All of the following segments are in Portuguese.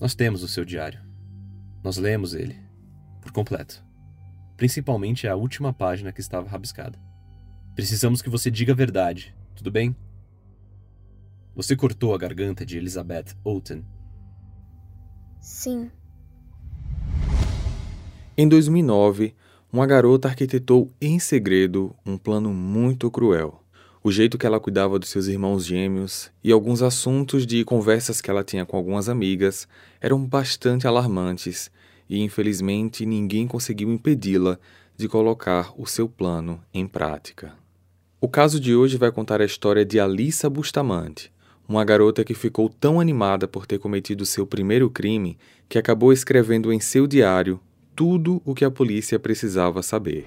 Nós temos o seu diário. Nós lemos ele, por completo. Principalmente a última página que estava rabiscada. Precisamos que você diga a verdade, tudo bem? Você cortou a garganta de Elizabeth Oughton? Sim. Em 2009, uma garota arquitetou em segredo um plano muito cruel. O jeito que ela cuidava dos seus irmãos gêmeos e alguns assuntos de conversas que ela tinha com algumas amigas eram bastante alarmantes e, infelizmente, ninguém conseguiu impedi-la de colocar o seu plano em prática. O caso de hoje vai contar a história de Alissa Bustamante, uma garota que ficou tão animada por ter cometido seu primeiro crime que acabou escrevendo em seu diário tudo o que a polícia precisava saber.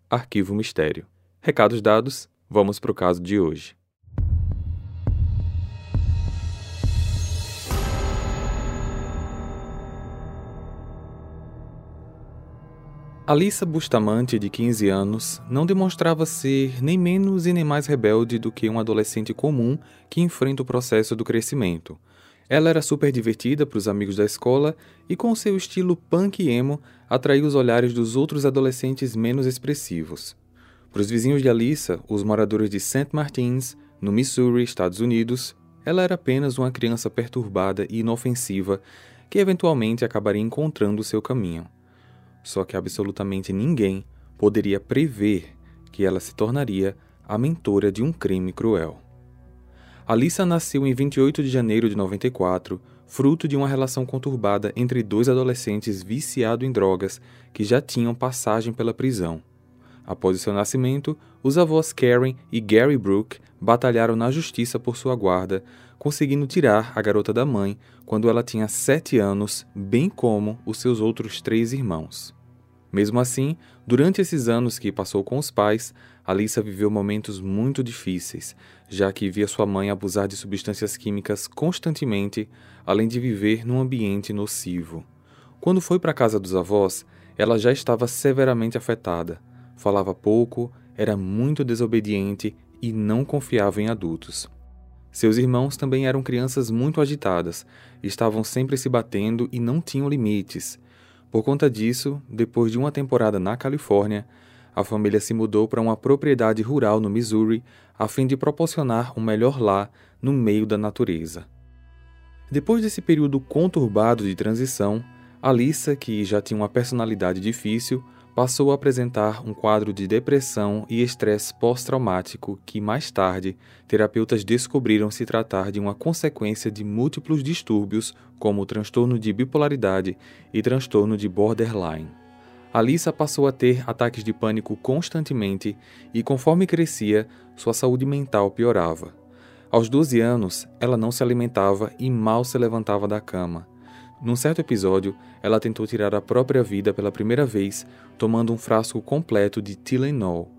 Arquivo Mistério. Recados dados, vamos para o caso de hoje. Alissa Bustamante, de 15 anos, não demonstrava ser nem menos e nem mais rebelde do que um adolescente comum que enfrenta o processo do crescimento. Ela era super divertida para os amigos da escola e, com seu estilo punk e emo, atraía os olhares dos outros adolescentes menos expressivos. Para os vizinhos de Alissa, os moradores de St. Martins, no Missouri, Estados Unidos, ela era apenas uma criança perturbada e inofensiva que eventualmente acabaria encontrando seu caminho. Só que absolutamente ninguém poderia prever que ela se tornaria a mentora de um crime cruel. Alissa nasceu em 28 de janeiro de 94, fruto de uma relação conturbada entre dois adolescentes viciados em drogas que já tinham passagem pela prisão. Após seu nascimento, os avós Karen e Gary Brooke batalharam na justiça por sua guarda, conseguindo tirar a garota da mãe quando ela tinha sete anos, bem como os seus outros três irmãos. Mesmo assim, durante esses anos que passou com os pais, Alissa viveu momentos muito difíceis, já que via sua mãe abusar de substâncias químicas constantemente, além de viver num ambiente nocivo. Quando foi para a casa dos avós, ela já estava severamente afetada. Falava pouco, era muito desobediente e não confiava em adultos. Seus irmãos também eram crianças muito agitadas, estavam sempre se batendo e não tinham limites. Por conta disso, depois de uma temporada na Califórnia, a família se mudou para uma propriedade rural no Missouri a fim de proporcionar um melhor lar no meio da natureza. Depois desse período conturbado de transição, Alissa, que já tinha uma personalidade difícil, passou a apresentar um quadro de depressão e estresse pós-traumático que, mais tarde, terapeutas descobriram se tratar de uma consequência de múltiplos distúrbios, como o transtorno de bipolaridade e transtorno de borderline. Alissa passou a ter ataques de pânico constantemente e, conforme crescia, sua saúde mental piorava. Aos 12 anos, ela não se alimentava e mal se levantava da cama. Num certo episódio, ela tentou tirar a própria vida pela primeira vez, tomando um frasco completo de Tylenol,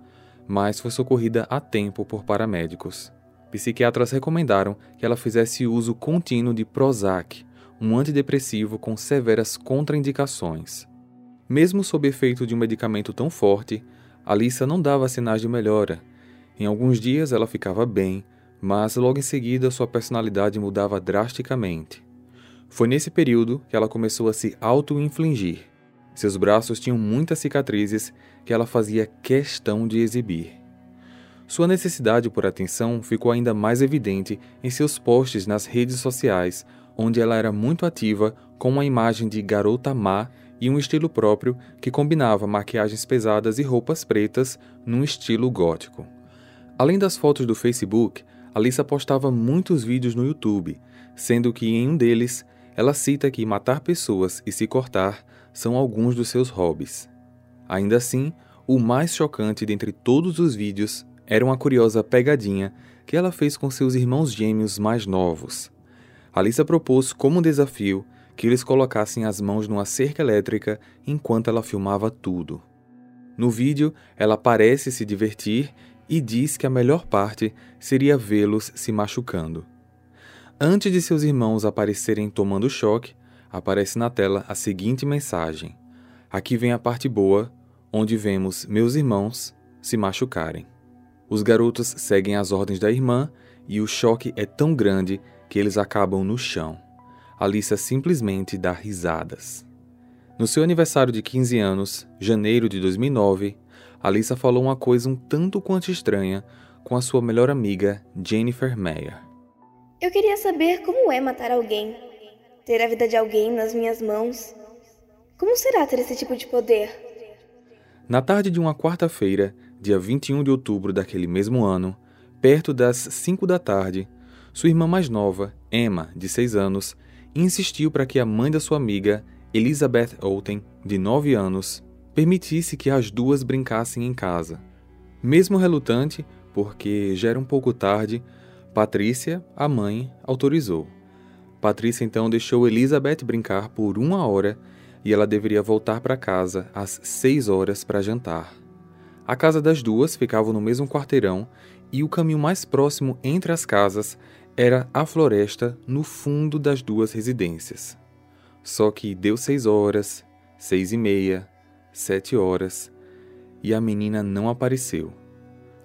mas foi socorrida a tempo por paramédicos. Psiquiatras recomendaram que ela fizesse uso contínuo de Prozac, um antidepressivo com severas contraindicações. Mesmo sob efeito de um medicamento tão forte, Alissa não dava sinais de melhora. Em alguns dias ela ficava bem, mas logo em seguida sua personalidade mudava drasticamente. Foi nesse período que ela começou a se auto-infligir. Seus braços tinham muitas cicatrizes que ela fazia questão de exibir. Sua necessidade por atenção ficou ainda mais evidente em seus posts nas redes sociais, onde ela era muito ativa com uma imagem de garota má e um estilo próprio que combinava maquiagens pesadas e roupas pretas num estilo gótico. Além das fotos do Facebook, Alissa postava muitos vídeos no YouTube, sendo que em um deles ela cita que matar pessoas e se cortar são alguns dos seus hobbies. Ainda assim, o mais chocante dentre todos os vídeos era uma curiosa pegadinha que ela fez com seus irmãos gêmeos mais novos. Alissa propôs como desafio que eles colocassem as mãos numa cerca elétrica enquanto ela filmava tudo. No vídeo, ela parece se divertir e diz que a melhor parte seria vê-los se machucando. Antes de seus irmãos aparecerem tomando choque, aparece na tela a seguinte mensagem: Aqui vem a parte boa, onde vemos meus irmãos se machucarem. Os garotos seguem as ordens da irmã e o choque é tão grande que eles acabam no chão. Alissa simplesmente dá risadas. No seu aniversário de 15 anos, janeiro de 2009, Alissa falou uma coisa um tanto quanto estranha com a sua melhor amiga, Jennifer Meyer. Eu queria saber como é matar alguém, ter a vida de alguém nas minhas mãos. Como será ter esse tipo de poder? Na tarde de uma quarta-feira, dia 21 de outubro daquele mesmo ano, perto das 5 da tarde, sua irmã mais nova, Emma, de 6 anos, insistiu para que a mãe da sua amiga, Elizabeth Outen, de 9 anos, permitisse que as duas brincassem em casa. Mesmo relutante, porque já era um pouco tarde, Patrícia, a mãe, autorizou. Patrícia então deixou Elizabeth brincar por uma hora e ela deveria voltar para casa às seis horas para jantar. A casa das duas ficava no mesmo quarteirão e o caminho mais próximo entre as casas era a floresta no fundo das duas residências. Só que deu seis horas, seis e meia, sete horas e a menina não apareceu.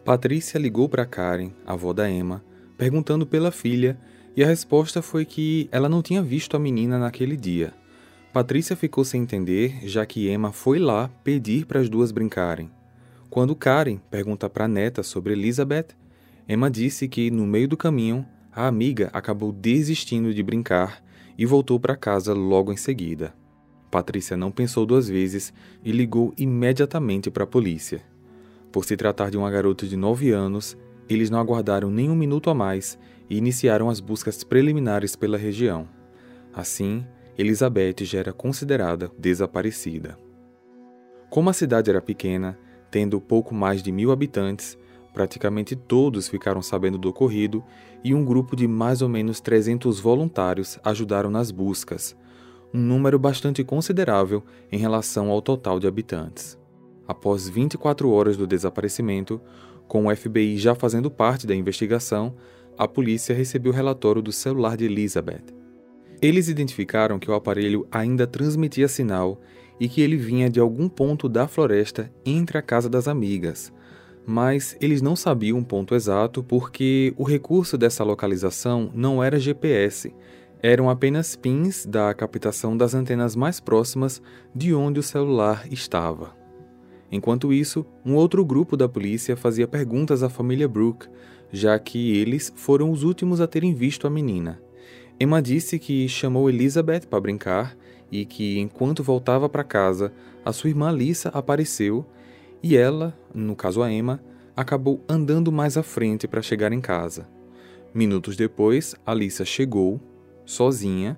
Patrícia ligou para Karen, avó da Emma, perguntando pela filha e a resposta foi que ela não tinha visto a menina naquele dia. Patrícia ficou sem entender, já que Emma foi lá pedir para as duas brincarem. Quando Karen pergunta para a neta sobre Elizabeth, Emma disse que no meio do caminho a amiga acabou desistindo de brincar e voltou para casa logo em seguida. Patrícia não pensou duas vezes e ligou imediatamente para a polícia. Por se tratar de uma garota de 9 anos, eles não aguardaram nem um minuto a mais e iniciaram as buscas preliminares pela região. Assim, Elizabeth já era considerada desaparecida. Como a cidade era pequena, tendo pouco mais de mil habitantes, Praticamente todos ficaram sabendo do ocorrido e um grupo de mais ou menos 300 voluntários ajudaram nas buscas, um número bastante considerável em relação ao total de habitantes. Após 24 horas do desaparecimento, com o FBI já fazendo parte da investigação, a polícia recebeu o relatório do celular de Elizabeth. Eles identificaram que o aparelho ainda transmitia sinal e que ele vinha de algum ponto da floresta entre a casa das amigas, mas eles não sabiam o ponto exato porque o recurso dessa localização não era GPS, eram apenas pins da captação das antenas mais próximas de onde o celular estava. Enquanto isso, um outro grupo da polícia fazia perguntas à família Brooke, já que eles foram os últimos a terem visto a menina. Emma disse que chamou Elizabeth para brincar e que, enquanto voltava para casa, a sua irmã Lisa apareceu e ela, no caso a Emma, acabou andando mais à frente para chegar em casa. Minutos depois, Alissa chegou, sozinha,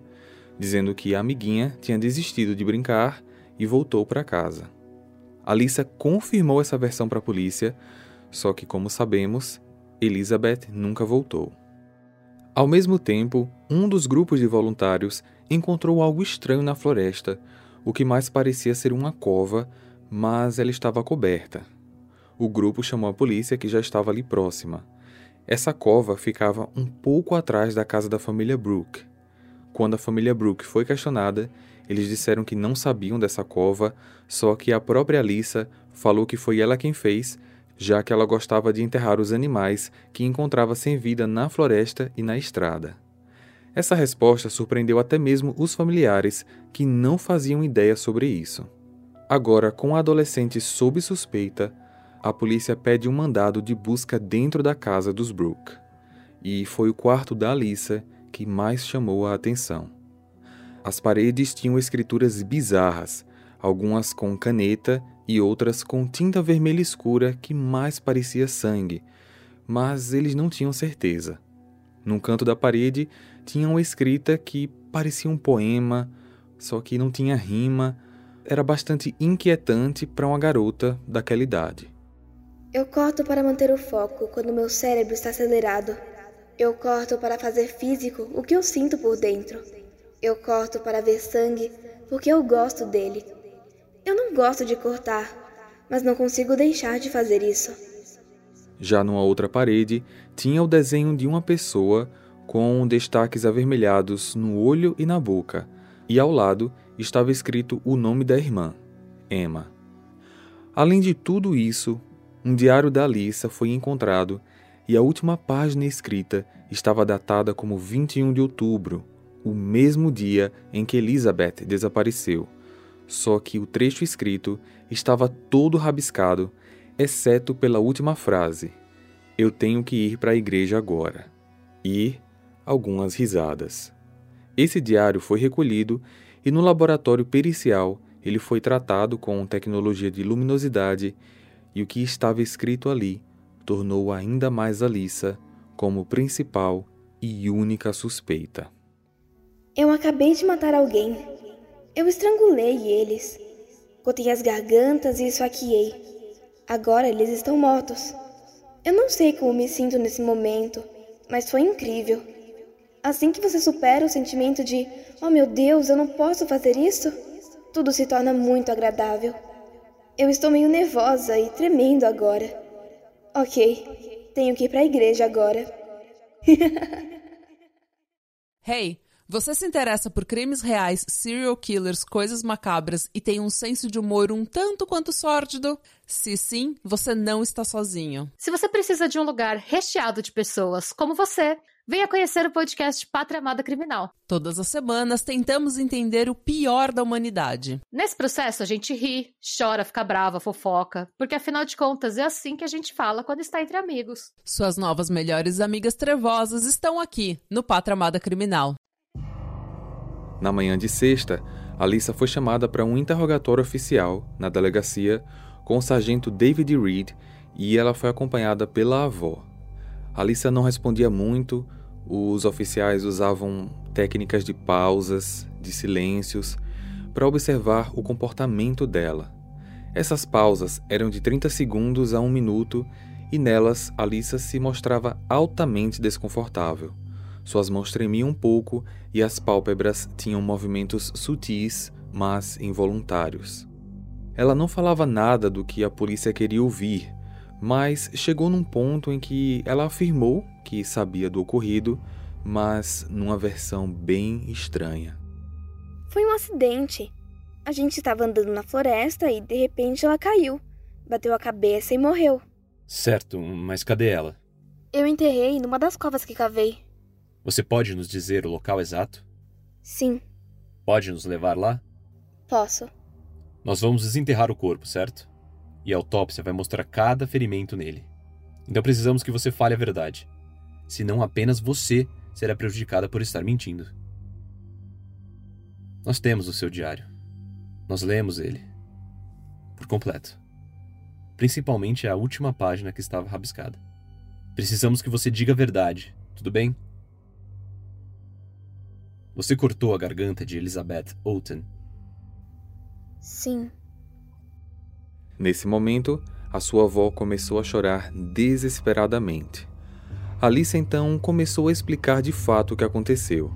dizendo que a amiguinha tinha desistido de brincar e voltou para casa. Alissa confirmou essa versão para a polícia, só que, como sabemos, Elizabeth nunca voltou. Ao mesmo tempo, um dos grupos de voluntários encontrou algo estranho na floresta, o que mais parecia ser uma cova mas ela estava coberta. O grupo chamou a polícia que já estava ali próxima. Essa cova ficava um pouco atrás da casa da família Brooke. Quando a família Brooke foi questionada, eles disseram que não sabiam dessa cova, só que a própria Alissa falou que foi ela quem fez, já que ela gostava de enterrar os animais que encontrava sem vida na floresta e na estrada. Essa resposta surpreendeu até mesmo os familiares, que não faziam ideia sobre isso. Agora, com a adolescente sob suspeita, a polícia pede um mandado de busca dentro da casa dos Brooke. E foi o quarto da Alissa que mais chamou a atenção. As paredes tinham escrituras bizarras, algumas com caneta e outras com tinta vermelha escura que mais parecia sangue, mas eles não tinham certeza. Num canto da parede tinha uma escrita que parecia um poema, só que não tinha rima era bastante inquietante para uma garota daquela idade. Eu corto para manter o foco quando meu cérebro está acelerado. Eu corto para fazer físico o que eu sinto por dentro. Eu corto para ver sangue porque eu gosto dele. Eu não gosto de cortar, mas não consigo deixar de fazer isso. Já numa outra parede, tinha o desenho de uma pessoa com destaques avermelhados no olho e na boca, e ao lado estava escrito o nome da irmã, Emma. Além de tudo isso, um diário da Alissa foi encontrado e a última página escrita estava datada como 21 de outubro, o mesmo dia em que Elizabeth desapareceu. Só que o trecho escrito estava todo rabiscado, exceto pela última frase: Eu tenho que ir para a igreja agora. E algumas risadas. Esse diário foi recolhido e no laboratório pericial ele foi tratado com tecnologia de luminosidade e o que estava escrito ali tornou ainda mais Alissa como principal e única suspeita. Eu acabei de matar alguém. Eu estrangulei eles. Cortei as gargantas e esfaqueei. Agora eles estão mortos. Eu não sei como me sinto nesse momento, mas foi incrível. Assim que você supera o sentimento de, oh meu Deus, eu não posso fazer isso, tudo se torna muito agradável. Eu estou meio nervosa e tremendo agora. Ok, tenho que ir para a igreja agora. hey, você se interessa por crimes reais, serial killers, coisas macabras e tem um senso de humor um tanto quanto sórdido? Se sim, você não está sozinho. Se você precisa de um lugar recheado de pessoas como você, Venha conhecer o podcast Pátria Amada Criminal. Todas as semanas tentamos entender o pior da humanidade. Nesse processo a gente ri, chora, fica brava, fofoca, porque afinal de contas é assim que a gente fala quando está entre amigos. Suas novas melhores amigas trevosas estão aqui no Pátria Amada Criminal. Na manhã de sexta, Alissa foi chamada para um interrogatório oficial na delegacia com o sargento David Reed e ela foi acompanhada pela avó. Alissa não respondia muito, os oficiais usavam técnicas de pausas, de silêncios, para observar o comportamento dela. Essas pausas eram de 30 segundos a um minuto e nelas Alissa se mostrava altamente desconfortável. Suas mãos tremiam um pouco e as pálpebras tinham movimentos sutis, mas involuntários. Ela não falava nada do que a polícia queria ouvir, mas chegou num ponto em que ela afirmou que sabia do ocorrido, mas numa versão bem estranha. Foi um acidente. A gente estava andando na floresta e de repente ela caiu, bateu a cabeça e morreu. Certo, mas cadê ela? Eu enterrei numa das covas que cavei. Você pode nos dizer o local exato? Sim. Pode nos levar lá? Posso. Nós vamos desenterrar o corpo, certo? E a autópsia vai mostrar cada ferimento nele. Então precisamos que você fale a verdade. Senão apenas você será prejudicada por estar mentindo. Nós temos o seu diário. Nós lemos ele. Por completo. Principalmente a última página que estava rabiscada. Precisamos que você diga a verdade, tudo bem? Você cortou a garganta de Elizabeth Oughton? Sim. Nesse momento, a sua avó começou a chorar desesperadamente. Alice então começou a explicar de fato o que aconteceu.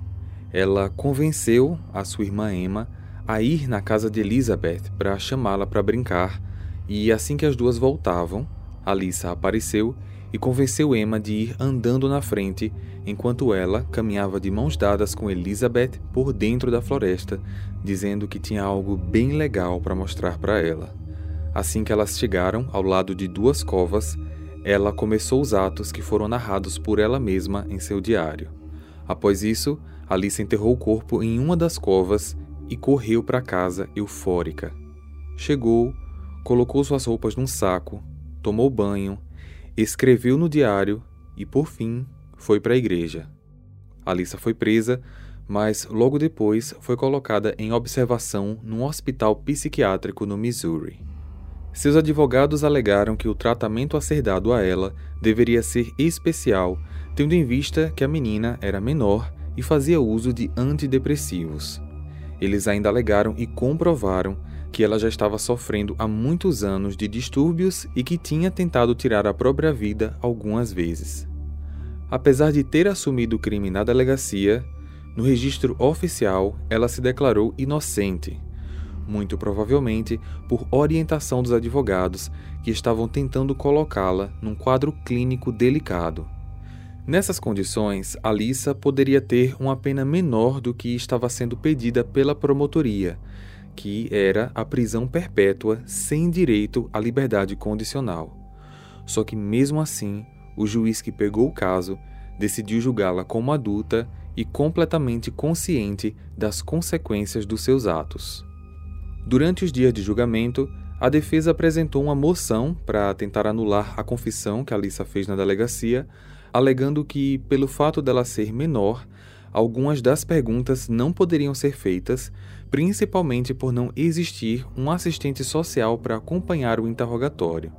Ela convenceu a sua irmã Emma a ir na casa de Elizabeth para chamá-la para brincar, e assim que as duas voltavam, Alissa apareceu e convenceu Emma de ir andando na frente, enquanto ela caminhava de mãos dadas com Elizabeth por dentro da floresta, dizendo que tinha algo bem legal para mostrar para ela. Assim que elas chegaram ao lado de duas covas, ela começou os atos que foram narrados por ela mesma em seu diário. Após isso, Alice enterrou o corpo em uma das covas e correu para casa eufórica. Chegou, colocou suas roupas num saco, tomou banho, escreveu no diário e, por fim, foi para a igreja. Alissa foi presa, mas logo depois foi colocada em observação num hospital psiquiátrico no Missouri. Seus advogados alegaram que o tratamento a ser dado a ela deveria ser especial, tendo em vista que a menina era menor e fazia uso de antidepressivos. Eles ainda alegaram e comprovaram que ela já estava sofrendo há muitos anos de distúrbios e que tinha tentado tirar a própria vida algumas vezes. Apesar de ter assumido o crime na delegacia, No registro oficial, ela se declarou inocente, muito provavelmente por orientação dos advogados que estavam tentando colocá-la num quadro clínico delicado. Nessas condições, Alissa poderia ter uma pena menor do que estava sendo pedida pela promotoria, que era a prisão perpétua sem direito à liberdade condicional. Só que, mesmo assim, o juiz que pegou o caso decidiu julgá-la como adulta e completamente consciente das consequências dos seus atos. Durante os dias de julgamento, a defesa apresentou uma moção para tentar anular a confissão que Alissa fez na delegacia, alegando que, pelo fato dela ser menor, algumas das perguntas não poderiam ser feitas, principalmente por não existir um assistente social para acompanhar o interrogatório.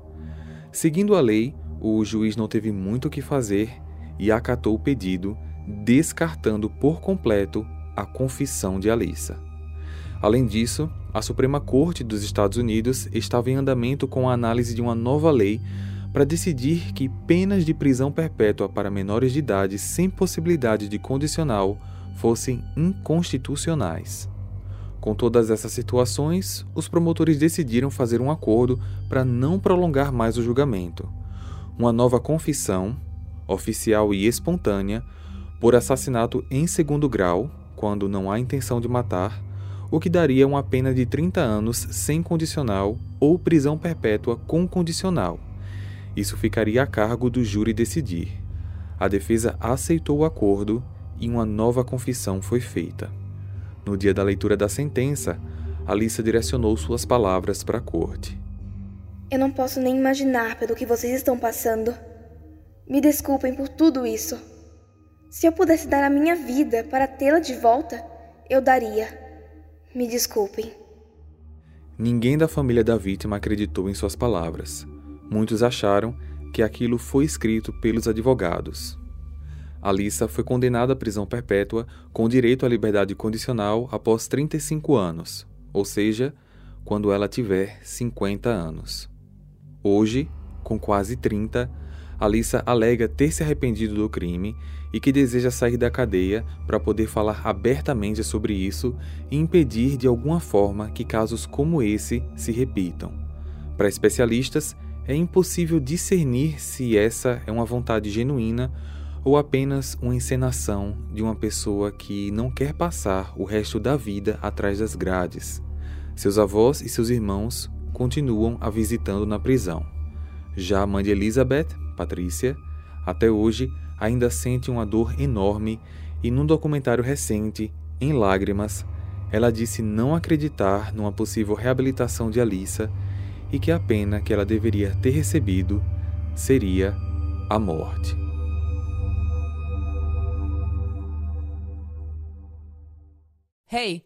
Seguindo a lei, o juiz não teve muito o que fazer e acatou o pedido, descartando por completo a confissão de Alissa. Além disso, a Suprema Corte dos Estados Unidos estava em andamento com a análise de uma nova lei para decidir que penas de prisão perpétua para menores de idade sem possibilidade de condicional fossem inconstitucionais. Com todas essas situações, os promotores decidiram fazer um acordo para não prolongar mais o julgamento. Uma nova confissão, oficial e espontânea, por assassinato em segundo grau, quando não há intenção de matar, o que daria uma pena de 30 anos sem condicional ou prisão perpétua com condicional isso ficaria a cargo do júri decidir. A defesa aceitou o acordo e uma nova confissão foi feita. No dia da leitura da sentença, Alissa direcionou suas palavras para a corte. Eu não posso nem imaginar pelo que vocês estão passando. Me desculpem por tudo isso. Se eu pudesse dar a minha vida para tê-la de volta, eu daria. Me desculpem. Ninguém da família da vítima acreditou em suas palavras. Muitos acharam que aquilo foi escrito pelos advogados. Alissa foi condenada à prisão perpétua com direito à liberdade condicional após 35 anos, ou seja, quando ela tiver 50 anos. Hoje, com quase 30, Alissa alega ter se arrependido do crime e que deseja sair da cadeia para poder falar abertamente sobre isso e impedir de alguma forma que casos como esse se repitam. Para especialistas, é impossível discernir se essa é uma vontade genuína ou apenas uma encenação de uma pessoa que não quer passar o resto da vida atrás das grades. Seus avós e seus irmãos continuam a visitando na prisão. Já a mãe de Elizabeth, Patrícia, até hoje ainda sente uma dor enorme e num documentário recente, em lágrimas, ela disse não acreditar numa possível reabilitação de Alissa e que a pena que ela deveria ter recebido seria a morte. Hey,